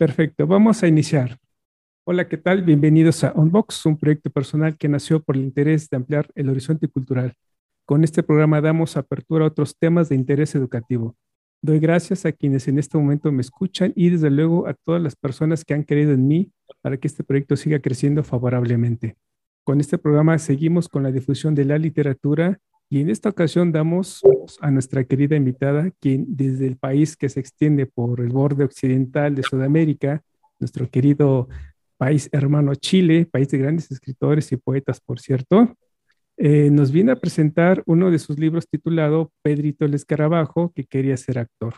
Perfecto, vamos a iniciar. Hola, ¿qué tal? Bienvenidos a Unbox, un proyecto personal que nació por el interés de ampliar el horizonte cultural. Con este programa damos apertura a otros temas de interés educativo. Doy gracias a quienes en este momento me escuchan y desde luego a todas las personas que han creído en mí para que este proyecto siga creciendo favorablemente. Con este programa seguimos con la difusión de la literatura y en esta ocasión damos a nuestra querida invitada, quien desde el país que se extiende por el borde occidental de Sudamérica, nuestro querido país hermano Chile, país de grandes escritores y poetas, por cierto, eh, nos viene a presentar uno de sus libros titulado Pedrito el Escarabajo, que quería ser actor.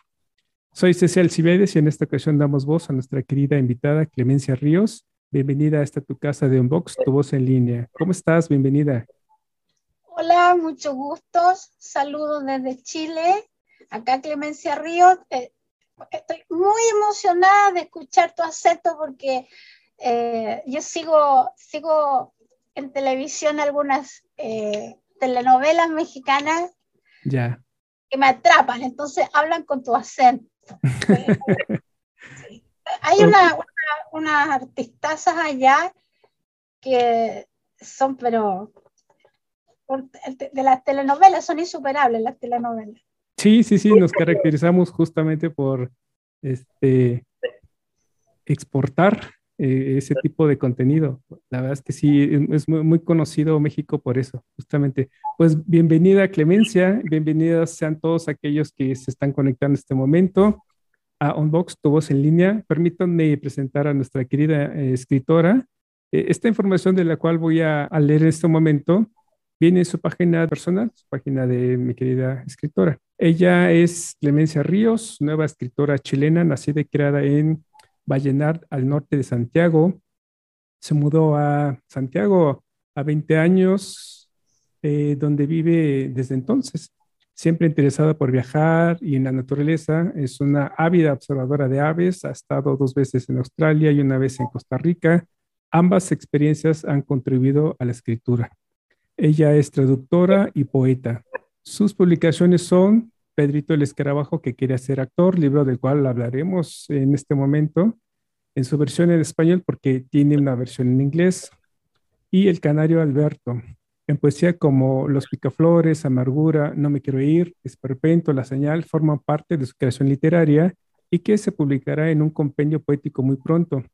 Soy Cecilia Cibedes y en esta ocasión damos voz a nuestra querida invitada Clemencia Ríos. Bienvenida a esta tu casa de Unbox, tu voz en línea. ¿Cómo estás? Bienvenida. Hola, mucho gusto. Saludos desde Chile. Acá Clemencia Ríos. Eh, estoy muy emocionada de escuchar tu acento porque eh, yo sigo, sigo en televisión algunas eh, telenovelas mexicanas que me atrapan, entonces hablan con tu acento. Hay una, una, unas artistazas allá que son, pero de las telenovelas, son insuperables las telenovelas. Sí, sí, sí, nos caracterizamos justamente por este exportar eh, ese tipo de contenido. La verdad es que sí, es muy, muy, conocido México por eso, justamente. Pues bienvenida Clemencia, bienvenidas sean todos aquellos que se están conectando en este momento a Unbox, tu voz en línea. Permítanme presentar a nuestra querida eh, escritora. Eh, esta información de la cual voy a, a leer en este momento viene en su página personal, su página de mi querida escritora. Ella es Clemencia Ríos, nueva escritora chilena, nacida y creada en Vallenar, al norte de Santiago. Se mudó a Santiago a 20 años, eh, donde vive desde entonces. Siempre interesada por viajar y en la naturaleza, es una ávida observadora de aves, ha estado dos veces en Australia y una vez en Costa Rica. Ambas experiencias han contribuido a la escritura. Ella es traductora y poeta. Sus publicaciones son Pedrito el Escarabajo que quiere ser actor, libro del cual hablaremos en este momento, en su versión en español porque tiene una versión en inglés, y El Canario Alberto, en poesía como Los Picaflores, Amargura, No me quiero ir, Esperpento, La Señal, forman parte de su creación literaria y que se publicará en un compendio poético muy pronto.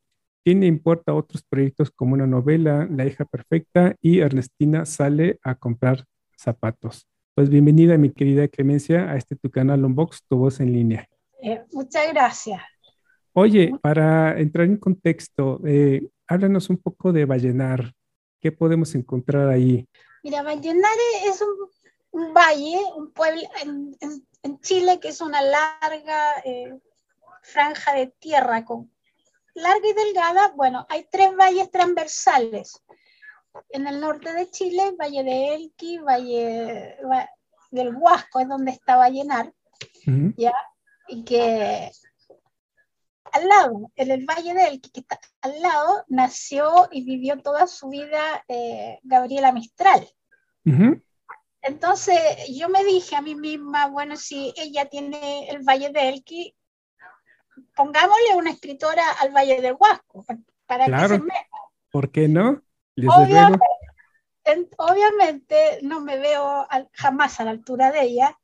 Tiene importa otros proyectos como una novela, La hija perfecta y Ernestina sale a comprar zapatos. Pues bienvenida, mi querida Clemencia, a este tu canal Unbox, tu voz en línea. Eh, muchas gracias. Oye, para entrar en contexto, eh, háblanos un poco de Vallenar. ¿Qué podemos encontrar ahí? Mira, Vallenar es un, un valle, un pueblo en, en, en, Chile que es una larga eh, franja de tierra con larga y delgada, bueno, hay tres valles transversales. En el norte de Chile, Valle de Elqui, Valle del Huasco, es donde está Vallenar, uh -huh. ¿ya? Y que al lado, en el Valle de Elqui, que está al lado, nació y vivió toda su vida eh, Gabriela Mistral. Uh -huh. Entonces yo me dije a mí misma, bueno, si ella tiene el Valle de Elqui, pongámosle una escritora al Valle del Huasco, para claro. que se meta. ¿Por qué no? Obviamente, en, obviamente, no me veo al, jamás a la altura de ella,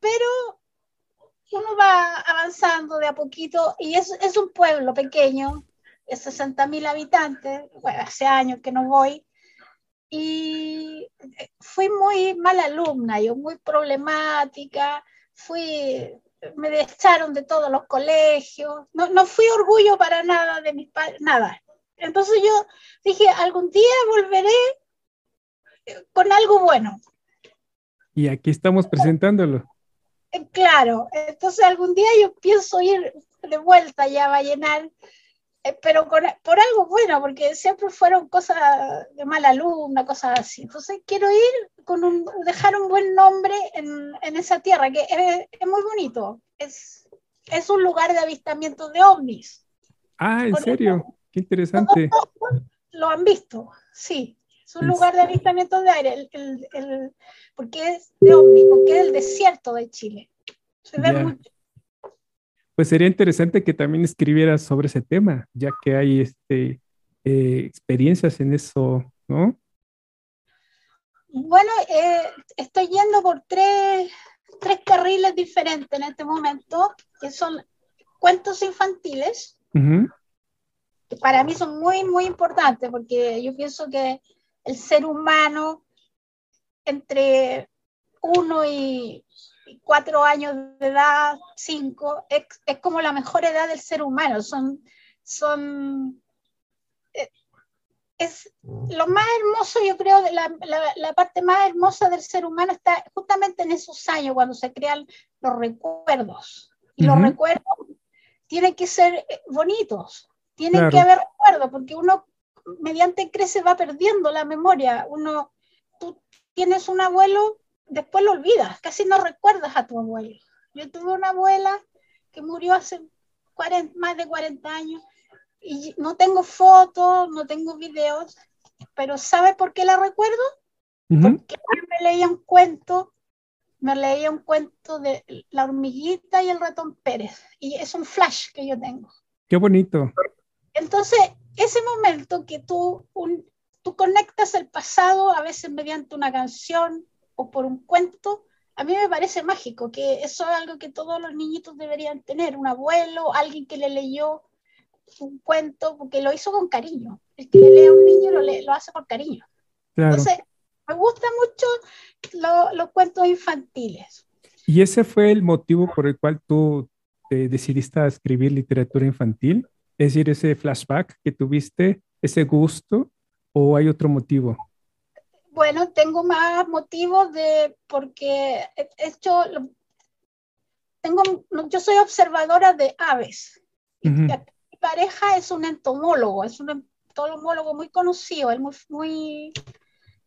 pero uno va avanzando de a poquito y es, es un pueblo pequeño, de 60 mil habitantes, bueno, hace años que no voy, y fui muy mala alumna, yo muy problemática, fui me echaron de todos los colegios, no, no fui orgullo para nada de mis padres, nada. Entonces yo dije, algún día volveré con algo bueno. Y aquí estamos presentándolo. Claro, entonces algún día yo pienso ir de vuelta ya a Vallenar eh, pero por algo bueno, porque siempre fueron cosas de mala alumna, cosas así. Entonces quiero ir con un, dejar un buen nombre en, en esa tierra, que es, es, muy bonito. Es, es un lugar de avistamiento de ovnis. Ah, ¿en serio? Qué interesante. Lo han visto, sí. Es un lugar de avistamiento de aire, el, el, el, porque es de ovnis, porque es el desierto de Chile. Se ve mucho pues sería interesante que también escribieras sobre ese tema, ya que hay este, eh, experiencias en eso, ¿no? Bueno, eh, estoy yendo por tres, tres, carriles diferentes en este momento, que son cuentos infantiles, que para mí son muy, muy importantes, porque yo pienso que el ser humano entre uno y cuatro años de edad, cinco, es, es, como la mejor edad del ser humano. Son, son, eh, es lo más hermoso, yo creo, la, la, la, parte más hermosa del ser humano está justamente en esos años, cuando se crean los recuerdos. Y los recuerdos tienen que ser eh, bonitos, tienen que haber recuerdos, porque uno mediante crece va perdiendo la memoria. Uno, tú tienes un abuelo después lo olvidas, casi no recuerdas a tu abuelo. Yo tuve una abuela que murió hace 40, más de 40 años y no tengo fotos, no tengo videos, pero ¿sabe por qué la recuerdo? Porque me leía un cuento, me leía un cuento de la hormiguita y el ratón Pérez, y es un flash que yo tengo. Qué bonito. Entonces, ese momento que tú, un, tú conectas el pasado, a veces mediante una canción, o por un cuento, a mí me parece mágico, que eso es algo que todos los niñitos deberían tener, un abuelo, alguien que le leyó un cuento, porque lo hizo con cariño. El que le lee a un niño lo, lo hace por cariño. Entonces, me gustan mucho los cuentos infantiles. ¿Y ese fue el motivo por el cual tú decidiste escribir literatura infantil? Es decir, ese flashback que tuviste, ese gusto, o hay otro motivo? Bueno, tengo más motivos de porque he hecho, tengo, yo soy observadora de aves. Mi pareja es un entomólogo, es un entomólogo muy conocido, es muy, muy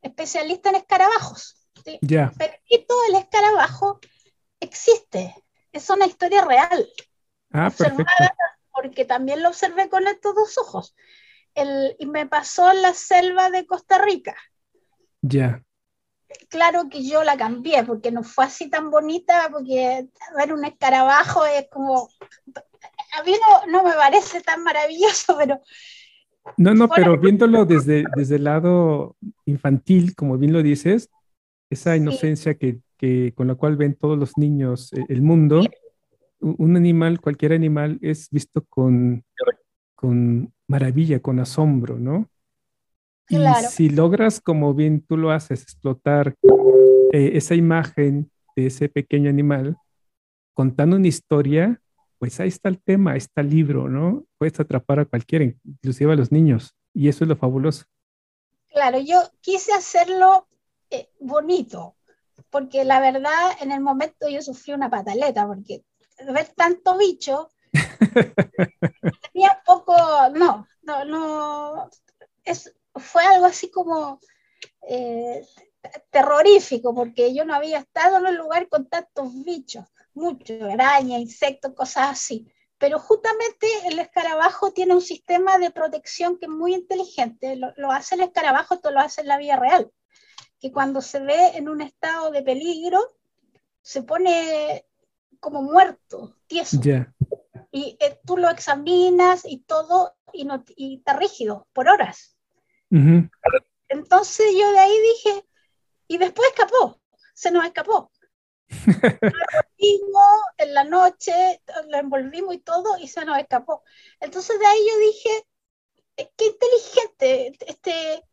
especialista en escarabajos. Pero todo el escarabajo existe, es una historia real. Ah, perfecto. Porque también lo observé con estos dos ojos. El, y me pasó en la selva de Costa Rica. Ya. Claro que yo la cambié porque no fue así tan bonita, porque ver un escarabajo es como. A mí no, me parece tan maravilloso, pero. No, no, pero viéndolo desde, desde el lado infantil, como bien lo dices, esa inocencia que, que, con la cual ven todos los niños eh, el mundo, un animal, cualquier animal, es visto con, con maravilla, con asombro, ¿no? Y si logras, como bien tú lo haces, explotar eh, esa imagen de ese pequeño animal, contando una historia, pues ahí está el tema, ahí está el libro, ¿no? Puedes atrapar a cualquiera, inclusive a los niños, y eso es lo fabuloso. Claro, yo quise hacerlo eh, bonito, porque la verdad en el momento yo sufrí una pataleta, porque ver tanto bicho, tenía poco, no, no, no, es, fue algo así como eh, terrorífico, porque yo no había estado en un lugar con tantos bichos, muchos, arañas, insectos, cosas así. Pero justamente el escarabajo tiene un sistema de protección que es muy inteligente. Lo, hace el escarabajo, esto lo hace en la vida real. Que cuando se ve en un estado de peligro, se pone como muerto, tieso. Y eh, tú lo examinas y todo, y, no, y está rígido por horas. Entonces yo de ahí dije, y después escapó, se nos escapó. en la noche, lo envolvimos y todo, y se nos escapó. Entonces de ahí yo dije, eh, qué inteligente, este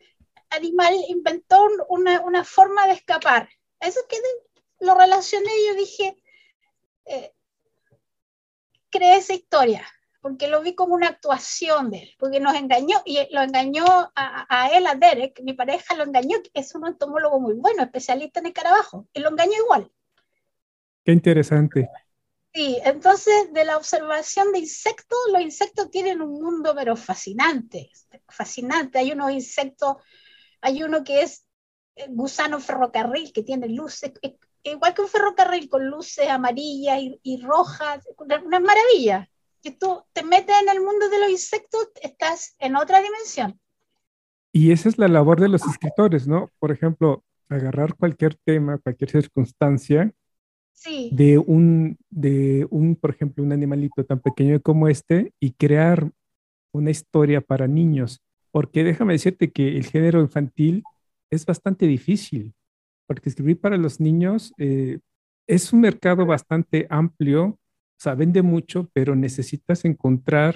animal inventó una, una forma de escapar. Eso que lo relacioné y yo dije, eh, creé esa historia porque lo vi como una actuación de él, porque nos engañó, y lo engañó a, él, a Derek, mi pareja lo engañó, es un entomólogo muy bueno, especialista en escarabajo, y lo engañó igual. Qué interesante. Sí, entonces de la observación de insectos, los insectos tienen un mundo pero fascinante, fascinante. Hay unos insectos, hay uno que es gusano ferrocarril que tiene luces, igual que un ferrocarril con luces amarillas y, rojas, una maravilla. Que tú te metes en el mundo de los insectos, estás en otra dimensión. Y esa es la labor de los escritores, ¿no? Por ejemplo, agarrar cualquier tema, cualquier circunstancia de, un, de un, por ejemplo, un animalito tan pequeño como este y crear una historia para niños. Porque déjame decirte que el género infantil es bastante difícil, porque escribir para los niños eh, es un mercado bastante amplio, o sea, vende mucho, pero necesitas encontrar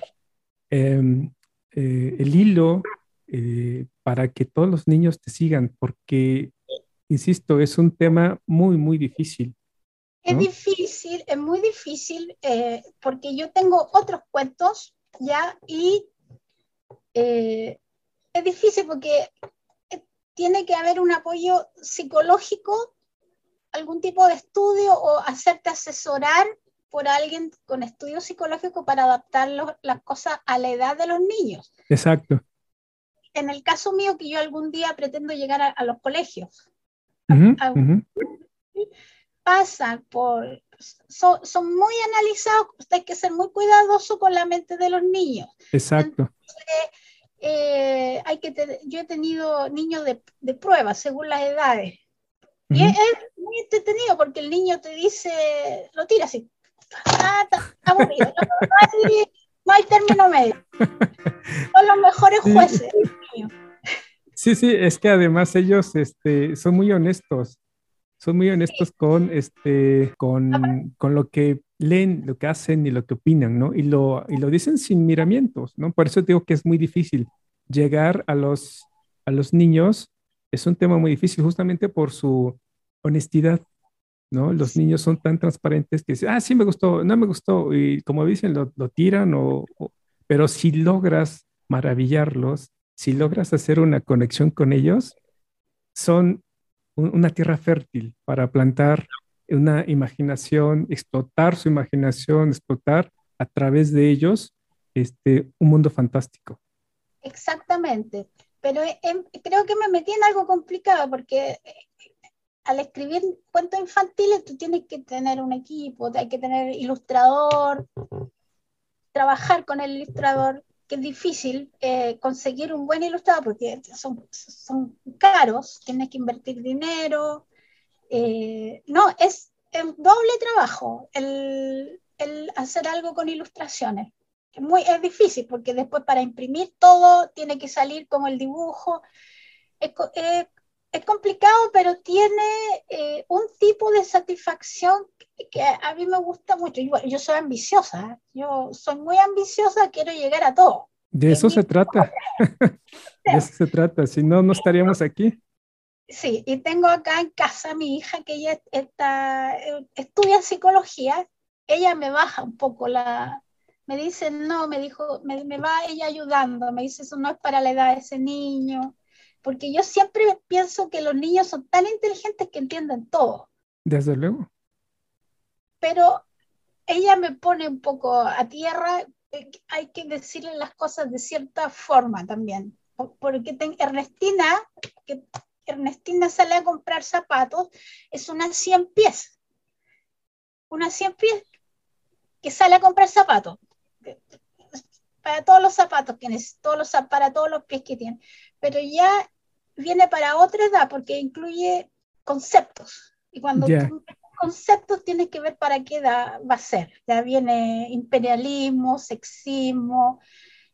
em, eh, el hilo eh, para que todos los niños te sigan, porque, insisto, es un tema muy, muy difícil. Es difícil, es muy difícil, eh, porque yo tengo otros cuentos ya y es difícil porque tiene que haber un apoyo psicológico, algún tipo de estudio o hacerte asesorar por alguien con estudio psicológico para adaptar las cosas a la edad de los niños. Exacto. En el caso mío, que yo algún día pretendo llegar a, los colegios pasan por, son, son, muy analizados, hay que ser muy cuidadoso con la mente de los niños. Exacto. Eh, hay que yo he tenido niños de, de prueba según las edades. Y es, muy entretenido porque el niño te dice, lo tira así, ah, aburrido, no, hay, no, hay, término medio. Son los mejores jueces. Sí, sí, es que además ellos este, son muy honestos son muy honestos con, este, con, con, lo que leen, lo que hacen y lo que opinan, ¿no? Y lo, y lo dicen sin miramientos, ¿no? Por eso digo que es muy difícil llegar a los, a los niños. Es un tema muy difícil justamente por su honestidad, ¿no? Los niños son tan transparentes que dicen, ah, sí me gustó, no me gustó, y como dicen, lo, tiran, o, pero si logras maravillarlos, si logras hacer una conexión con ellos, son una tierra fértil para plantar una imaginación, explotar su imaginación, explotar a través de ellos este, un mundo fantástico. Exactamente, pero em, creo que me metí en algo complicado porque eh, al escribir cuentos infantiles tú tienes que tener un equipo, hay que tener ilustrador, trabajar con el ilustrador, que es difícil eh, conseguir un buen ilustrador porque son, son caros, tienes que invertir dinero. Eh, no, es un doble trabajo el, el, hacer algo con ilustraciones. Es, muy, es difícil porque después para imprimir todo tiene que salir como el dibujo. Es, es complicado, pero tiene eh, un tipo de satisfacción que a mí me gusta mucho. Yo, yo soy ambiciosa, ¿eh? yo soy muy ambiciosa, quiero llegar a todo. De eso se trata. de eso se trata, si no, no estaríamos aquí. Sí, y tengo acá en casa a mi hija que ella está, eh, estudia psicología, ella me baja un poco la, me dice, no, me dijo, me, me va ella ayudando, me dice, eso no es para la edad de ese niño, porque yo siempre pienso que los niños son tan inteligentes que entienden todo. Desde luego. Pero ella me pone un poco a tierra, eh, hay que decirle las cosas de cierta forma también, porque Ernestina, que Ernestina sale a comprar zapatos, es una 100 pies, una 100 pies que sale a comprar zapatos, para todos los zapatos que todos los, para todos los pies que tiene, pero ya viene para otra edad porque incluye conceptos. Y cuando tú conceptos tienes que ver para qué edad va a ser. Ya viene imperialismo, sexismo,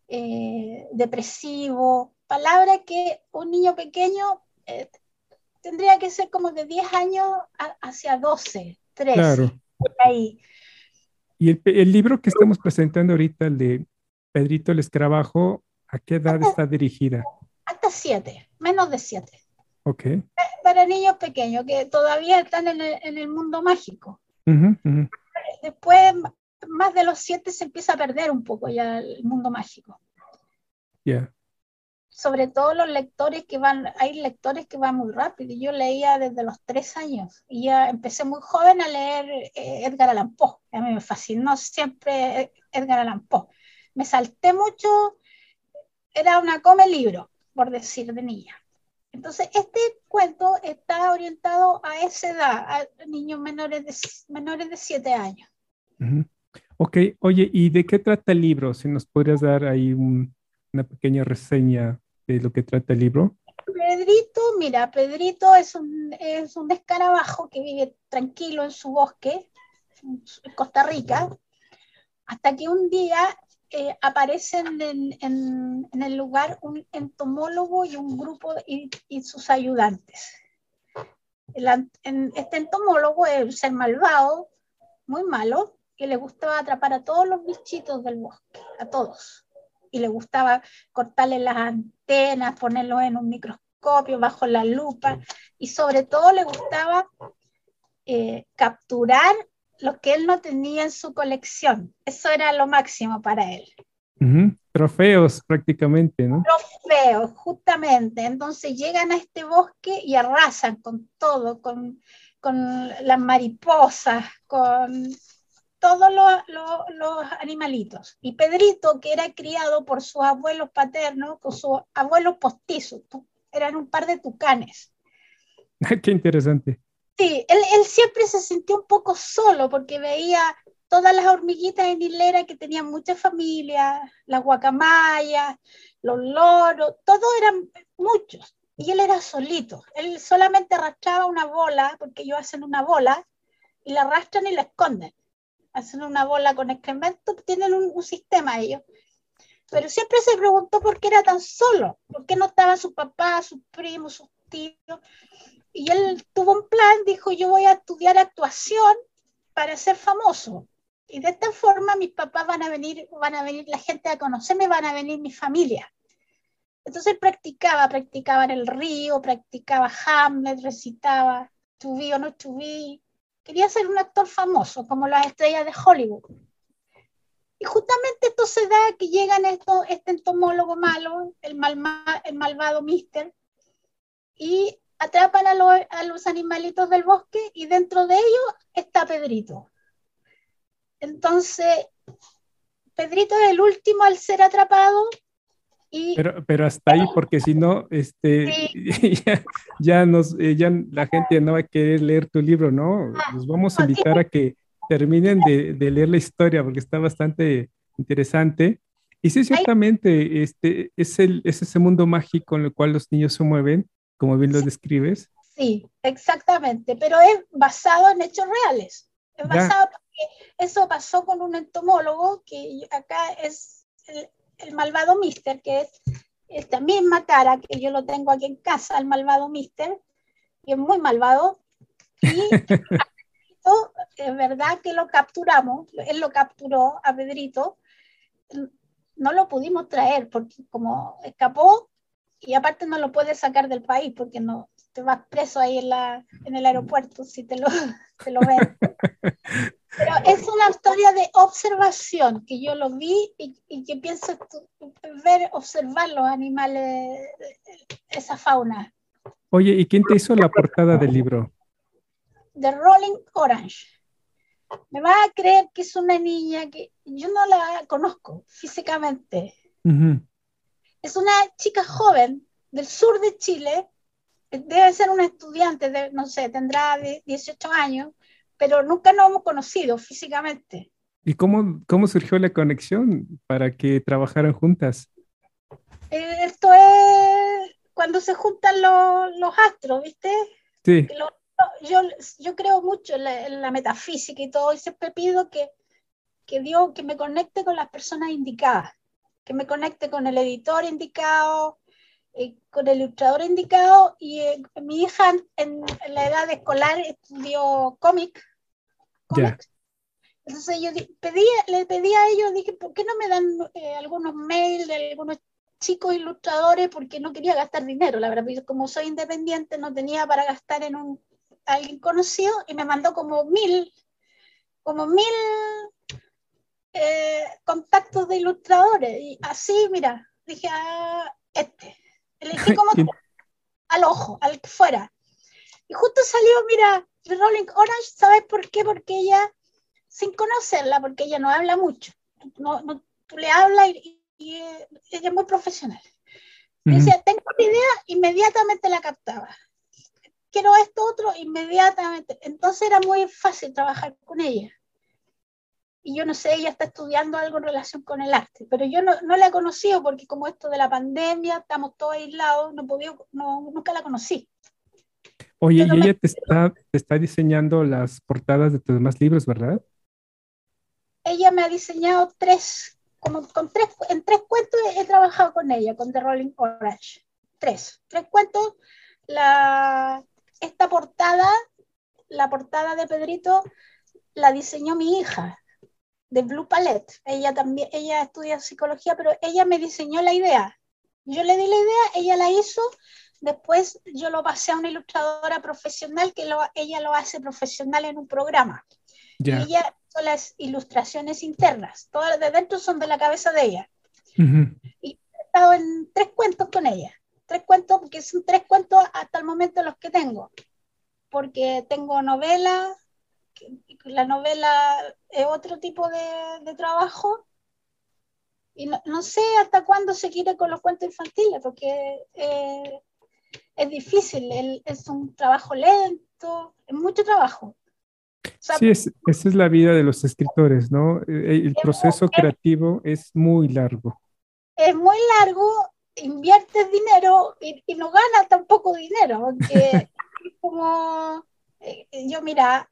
eh, depresivo, palabra que un niño pequeño eh, tendría que ser como de 10 años hacia 12, 13. Claro. Ahí. Y el, libro que estamos presentando ahorita, el de Pedrito el Escarabajo, ¿a qué edad está dirigida? Hasta 7, menos de 7. Okay. Para niños pequeños que todavía están en el, mundo mágico. Después, más de los siete, se empieza a perder un poco ya el mundo mágico. Ya. sobre todo los lectores que van, hay lectores que van muy rápido. Yo leía desde los tres años y ya empecé muy joven a leer eh, Edgar Allan Poe. A mí me fascinó siempre Edgar Allan Poe. Me salté mucho, era una come libro, por decir de niña. Entonces, este cuento está orientado a esa edad, a niños menores de, menores de siete años. Ok, oye, ¿y de qué trata el libro? Si nos podrías dar ahí una pequeña reseña de lo que trata el libro? Pedrito, mira, Pedrito es un, es un escarabajo que vive tranquilo en su bosque, en Costa Rica, hasta que un día eh, aparecen en, el lugar un entomólogo y un grupo y, sus ayudantes. El, este entomólogo es un ser malvado, muy malo, que le gustaba atrapar a todos los bichitos del bosque, a todos y le gustaba cortarle las antenas, ponerlo en un microscopio bajo la lupa y sobre todo le gustaba eh, capturar lo que él no tenía en su colección. Eso era lo máximo para él. Trofeos prácticamente, ¿no? Trofeos, justamente. Entonces llegan a este bosque y arrasan con todo, con, con las mariposas, con todos los, animalitos. Y Pedrito, que era criado por sus abuelos paternos, con sus abuelos postizos, eran un par de tucanes. Qué interesante. Sí, él, él, siempre se sintió un poco solo porque veía todas las hormiguitas en hilera que tenían muchas familias, las guacamayas, los loros, todos eran muchos. Y él era solito. Él solamente arrastraba una bola, porque ellos hacen una bola, y la arrastran y la esconden hacen una bola con excremento, tienen un, sistema ellos. Pero siempre se preguntó por qué era tan solo, por qué no estaban su papá, sus primos, sus tíos. Y él tuvo un plan, dijo, yo voy a estudiar actuación para ser famoso. Y de esta forma mis papás van a venir, van a venir la gente a conocerme, van a venir mi familia. Entonces practicaba, practicaba en el río, practicaba Hamlet, recitaba To be or not to be, quería ser un actor famoso, como las estrellas de Hollywood. Y justamente esto se da que llegan esto, este entomólogo malo, el, el malvado Mister, y atrapan a, a, los animalitos del bosque y dentro de ellos está Pedrito. Entonces, Pedrito es el último al ser atrapado pero, pero hasta ahí, porque si no, este, ya, nos, eh, ya la gente no va a querer leer tu libro, ¿no? Los vamos a invitar a que terminen de, de leer la historia, porque está bastante interesante. Y sí, ciertamente, este, es, el, es ese mundo mágico en el cual los niños se mueven, como bien lo describes. Sí, exactamente, pero es basado en hechos reales. Es basado porque eso pasó con un entomólogo que acá es el malvado Mister, que es esta misma cara que yo lo tengo aquí en casa, el malvado Mister, y es muy malvado. Y es verdad que lo capturamos, él lo capturó a Pedrito, no lo pudimos traer porque como escapó y aparte no lo puedes sacar del país porque no te vas preso ahí en, la, en el aeropuerto si te lo, te lo ven. Pero es una historia de observación, que yo lo vi y, y que pienso ver, observar los animales, esa fauna. Oye, ¿y quién te hizo la portada del libro? The Rolling Orange. Me vas a creer que es una niña que yo no la conozco físicamente. Es una chica joven del sur de Chile, debe ser una estudiante, de, no sé, tendrá 18 años, pero nunca nos hemos conocido físicamente. ¿Y cómo, cómo surgió la conexión para que trabajaran juntas? Eh, esto es cuando se juntan los, los astros, ¿viste? Sí. yo, yo creo mucho en la, metafísica y todo, y siempre pido que, que Dios que me conecte con las personas indicadas, que me conecte con el editor indicado, eh, con el ilustrador indicado y eh, mi hija en, la edad escolar estudió cómic. Entonces yo pedí, le pedí a ellos, dije, ¿por qué no me dan eh, algunos mails de algunos chicos ilustradores? Porque no quería gastar dinero, la verdad, como soy independiente no tenía para gastar en un alguien conocido y me mandó como mil, como mil contactos de ilustradores y así, mira, dije, ah, este Elegí como al ojo, al que fuera. Y justo salió, mira, Rolling Orange, ¿sabes por qué? Porque ella, sin conocerla, porque ella no habla mucho, no, no tú le hablas y, ella es muy profesional. Me decía, tengo una idea, inmediatamente la captaba. Quiero esto otro, inmediatamente. Entonces era muy fácil trabajar con ella. Y yo no sé, ella está estudiando algo en relación con el arte, pero yo no, no la he conocido porque como esto de la pandemia, estamos todos aislados, no, podido, no nunca la conocí. Oye, y ella te está, te está diseñando las portadas de tus demás libros, ¿verdad? Ella me ha diseñado tres, como con tres, en tres cuentos he, trabajado con ella, con The Rolling Orange. Tres, tres cuentos. La, esta portada, la portada de Pedrito, la diseñó mi hija, de Blue Palette. Ella también, ella estudia psicología, pero ella me diseñó la idea. Yo le di la idea, ella la hizo Después yo lo pasé a una ilustradora profesional que ella lo hace profesional en un programa. Y ella son las ilustraciones internas, todas de dentro son de la cabeza de ella. Y he estado en tres cuentos con ella. Tres cuentos, porque son tres cuentos hasta el momento los que tengo. Porque tengo novela, la novela es otro tipo de, trabajo. Y no, sé hasta cuándo se quiere con los cuentos infantiles, porque eh, es difícil, es un trabajo lento, es mucho trabajo. sí, esa es la vida de los escritores, ¿no? Eh, el proceso creativo es muy largo. Es muy largo, inviertes dinero y, no ganas tampoco dinero, porque como eh, yo mira,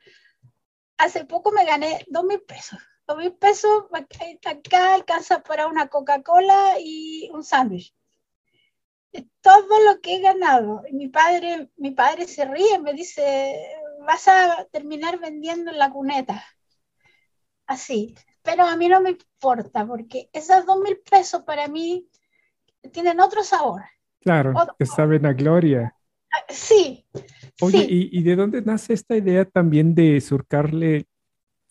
hace poco me gané dos mil pesos. Dos mil pesos acá alcanza para una Coca-Cola y un sándwich todo lo que he ganado. Mi padre, mi padre se ríe, me dice, vas a terminar vendiendo en la cuneta. Así. Pero a mí no me importa, porque esos dos mil pesos para mí tienen otro sabor. Claro, que saben a gloria. Sí. Oye, ¿y, de dónde nace esta idea también de surcarle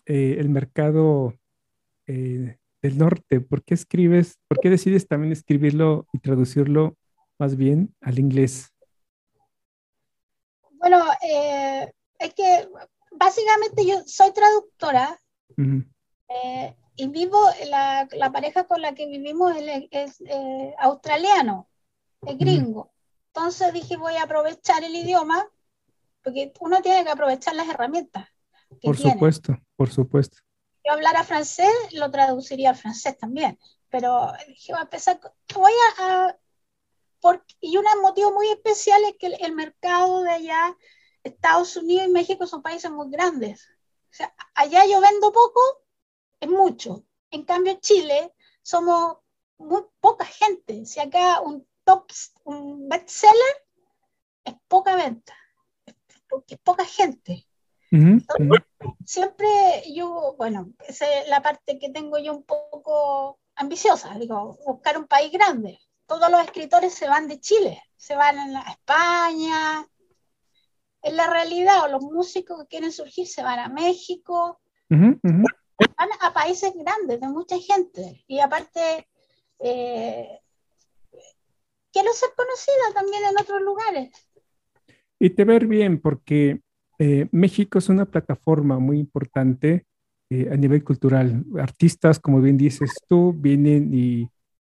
eh, el mercado eh, del norte? ¿Por qué escribes, por qué decides también escribirlo y traducirlo más bien al inglés? Bueno, eh, es que básicamente yo soy traductora eh, y vivo, la, la, pareja con la que vivimos es, eh, australiano, es gringo. Entonces dije, voy a aprovechar el idioma, porque uno tiene que aprovechar las herramientas. por supuesto, por supuesto. Yo hablara francés, lo traduciría al francés también, pero dije, voy a empezar, voy a y un motivo muy especial es que el, mercado de allá, Estados Unidos y México son países muy grandes. O sea, allá yo vendo poco, es mucho. En cambio, Chile somos muy poca gente. Si acá un top, un bestseller, es poca venta, porque es poca gente. Siempre yo, bueno, esa es la parte que tengo yo un poco ambiciosa, digo, buscar un país grande todos los escritores se van de Chile, se van a España. En la realidad, o los músicos que quieren surgir se van a México, van a países grandes, de mucha gente. Y aparte, eh, quiero ser conocida también en otros lugares. Y te ver bien, porque eh, México es una plataforma muy importante eh, a nivel cultural. Artistas, como bien dices tú, vienen y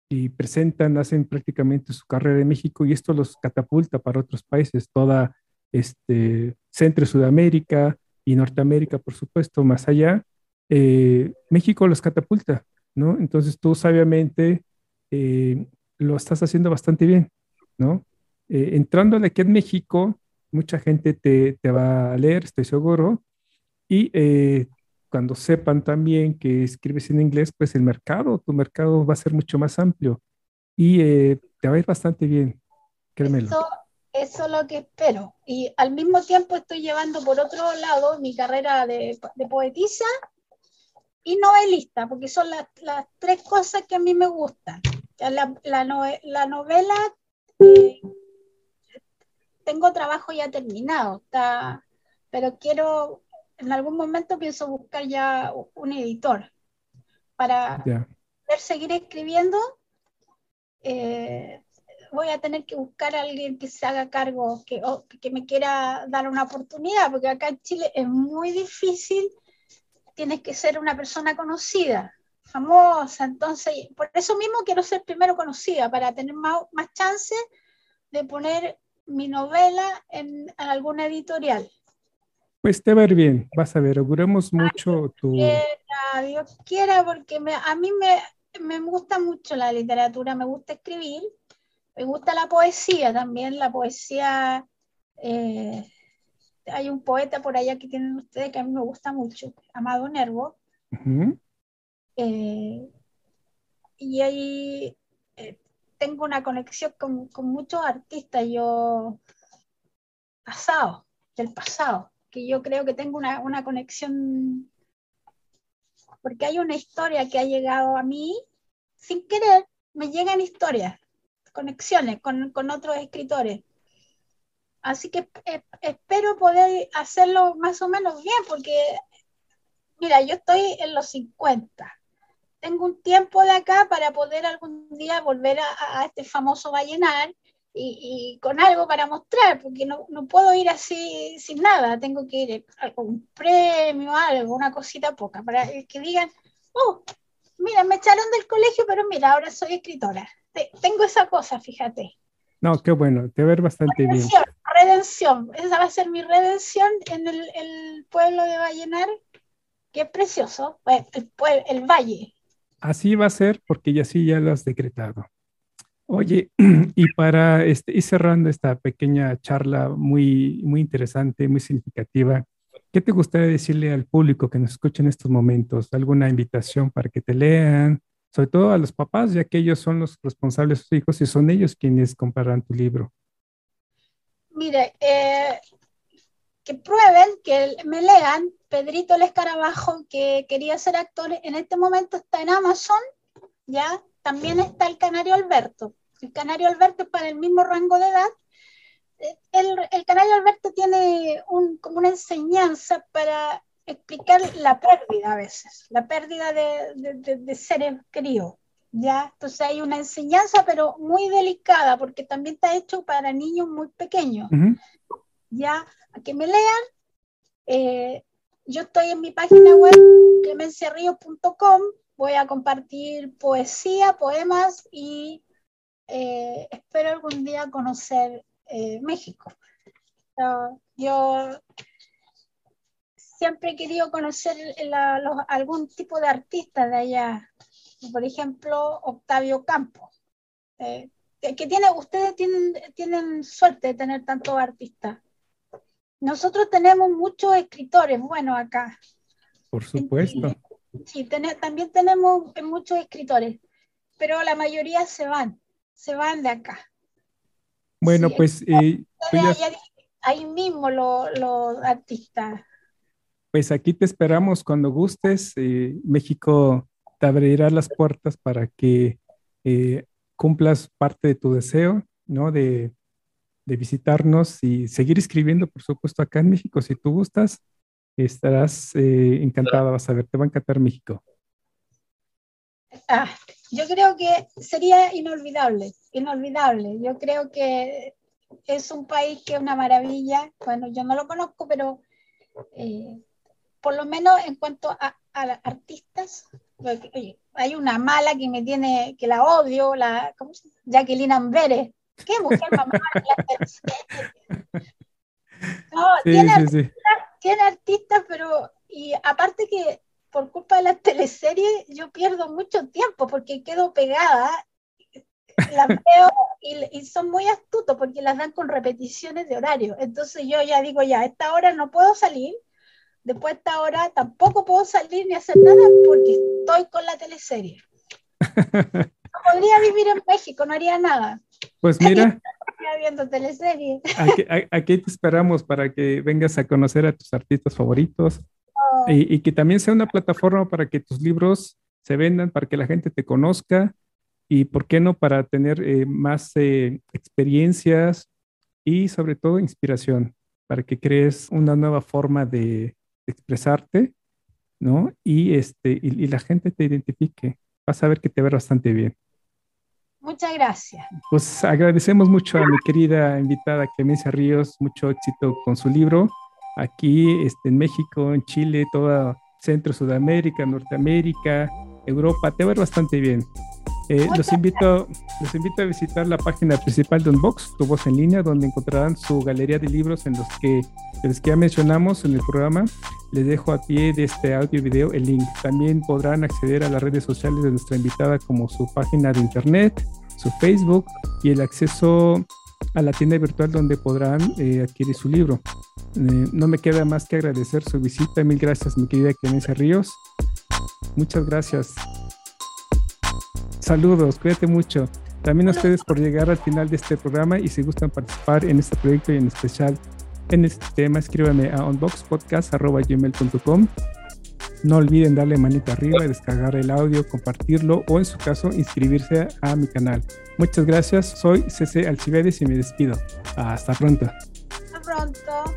y presentan, hacen prácticamente su carrera en México y esto los catapulta para otros países, toda este, Centro Sudamérica y Norteamérica, por supuesto, más allá. Eh, México los catapulta, ¿no? Entonces tú sabiamente eh, lo estás haciendo bastante bien, ¿no? Eh, entrando aquí en México, mucha gente te, te, va a leer, estoy seguro, y cuando sepan también que escribes en inglés, pues el mercado, tu mercado va a ser mucho más amplio y eh, te va a ir bastante bien, créemelo. Eso, eso, es lo que espero. Y al mismo tiempo estoy llevando por otro lado mi carrera de, de poetisa y novelista, porque son las, las, tres cosas que a mí me gustan. La, la, la novela, eh, tengo trabajo ya terminado, está, pero quiero en algún momento pienso buscar ya un editor para poder seguir escribiendo. Eh, voy a tener que buscar a alguien que se haga cargo, que, que me quiera dar una oportunidad, porque acá en Chile es muy difícil, tienes que ser una persona conocida, famosa, entonces, por eso mismo quiero ser primero conocida, para tener más, más chance de poner mi novela en, alguna editorial. Pues te va a ir bien, vas a ver, auguremos mucho tu... Dios quiera, porque me, a mí me, me gusta mucho la literatura, me gusta escribir, me gusta la poesía también, la poesía, eh, hay un poeta por allá que tienen ustedes que a mí me gusta mucho, Amado Nervo, eh, y ahí eh, tengo una conexión con, muchos artistas, yo pasado, del pasado, que yo creo que tengo una, una conexión porque hay una historia que ha llegado a mí sin querer, me llegan historias, conexiones con, con otros escritores. Así que eh, espero poder hacerlo más o menos bien, porque, mira, yo estoy en los 50. Tengo un tiempo de acá para poder algún día volver a, a este famoso Vallenar y, con algo para mostrar, porque no, no, puedo ir así sin nada, tengo que ir con un premio, algo, una cosita poca, para que digan, oh, mira, me echaron del colegio, pero mira, ahora soy escritora. tengo esa cosa, fíjate. No, qué bueno, te ver bastante redención, bien. Redención, esa va a ser mi redención en el, el pueblo de Vallenar, que es precioso, el, el, el valle. Así va a ser porque ya sí ya lo has decretado. Oye, y para este, ir cerrando esta pequeña charla muy, muy interesante, muy significativa, ¿qué te gustaría decirle al público que nos escucha en estos momentos? ¿Alguna invitación para que te lean? Sobre todo a los papás, ya que ellos son los responsables de sus hijos y son ellos quienes comprarán tu libro. Mire, eh, que prueben, que me lean. Pedrito el Escarabajo, que quería ser actor, en este momento está en Amazon, ¿ya? También está el Canario Alberto. El Canario Alberto es para el mismo rango de edad. El, Canario Alberto tiene como una enseñanza para explicar la pérdida a veces, la pérdida de, seres queridos. ¿ya? Entonces hay una enseñanza, pero muy delicada, porque también está hecho para niños muy pequeños. ¿Ya? A que me lean. Eh, yo estoy en mi página web, clemenciarríos.com, voy a compartir poesía, poemas y eh, espero algún día conocer eh, México. yo siempre he querido conocer algún tipo de artista de allá, por ejemplo, Octavio Campos. Que tiene, ustedes tienen, tienen suerte de tener tantos artistas. Nosotros tenemos muchos escritores bueno, acá. Por supuesto. Sí, también tenemos muchos escritores, pero la mayoría se van, se van de acá. Bueno, pues... Eh, pues ahí mismo los artistas. Pues aquí te esperamos cuando gustes. Eh, México te abrirá las puertas para que eh, cumplas parte de tu deseo, ¿no? De, de visitarnos y seguir escribiendo, por supuesto, acá en México. Si tú gustas, estarás eh, encantada, vas a ver, te va a encantar México. Ah, yo creo que sería inolvidable, inolvidable. Yo creo que es un país que es una maravilla. Bueno, yo no lo conozco, pero eh, por lo menos en cuanto a, a artistas, hay una mala que me tiene, que la odio, la. Jacqueline Amberes. ¿Qué mujer mamá? no, tiene, sí, tiene artistas, pero y aparte que por culpa de las teleseries yo pierdo mucho tiempo porque quedo pegada, las veo y, son muy astutos porque las dan con repeticiones de horario. Entonces yo ya digo, ya, a esta hora no puedo salir, después de esta hora tampoco puedo salir ni hacer nada porque estoy con la teleserie. No podría vivir en México, no haría nada. Pues mira, viendo teleseries. Aquí, te esperamos para que vengas a conocer a tus artistas favoritos oh. y, que también sea una plataforma para que tus libros se vendan, para que la gente te conozca y, ¿por qué no?, para tener eh, más eh, experiencias y sobre todo inspiración, para que crees una nueva forma de expresarte, ¿no? Y, este, y, y la gente te identifique. Vas a ver que te ve bastante bien. Muchas gracias. Pues agradecemos mucho a mi querida invitada Clemencia Ríos, mucho éxito con su libro. Aquí este, en México, en Chile, toda Centro, Sudamérica, Norteamérica, Europa, te va bastante bien. Eh, los, invito, los invito a visitar la página principal de Unbox, tu voz en línea, donde encontrarán su galería de libros en los que, los que ya mencionamos en el programa. Les dejo a pie de este audio y video el link. También podrán acceder a las redes sociales de nuestra invitada como su página de internet, su Facebook y el acceso a la tienda virtual donde podrán eh, adquirir su libro. Eh, no me queda más que agradecer su visita. Mil gracias, mi querida Clemencia Ríos. Muchas gracias. Saludos, cuídate mucho. También a ustedes por llegar al final de este programa y si gustan participar en este proyecto y en especial en este tema, escríbanme a unboxpodcast.gmail.com. No olviden darle manita arriba, descargar el audio, compartirlo o en su caso inscribirse a mi canal. Muchas gracias, soy CC Alcibedes y me despido. Hasta pronto. Hasta pronto.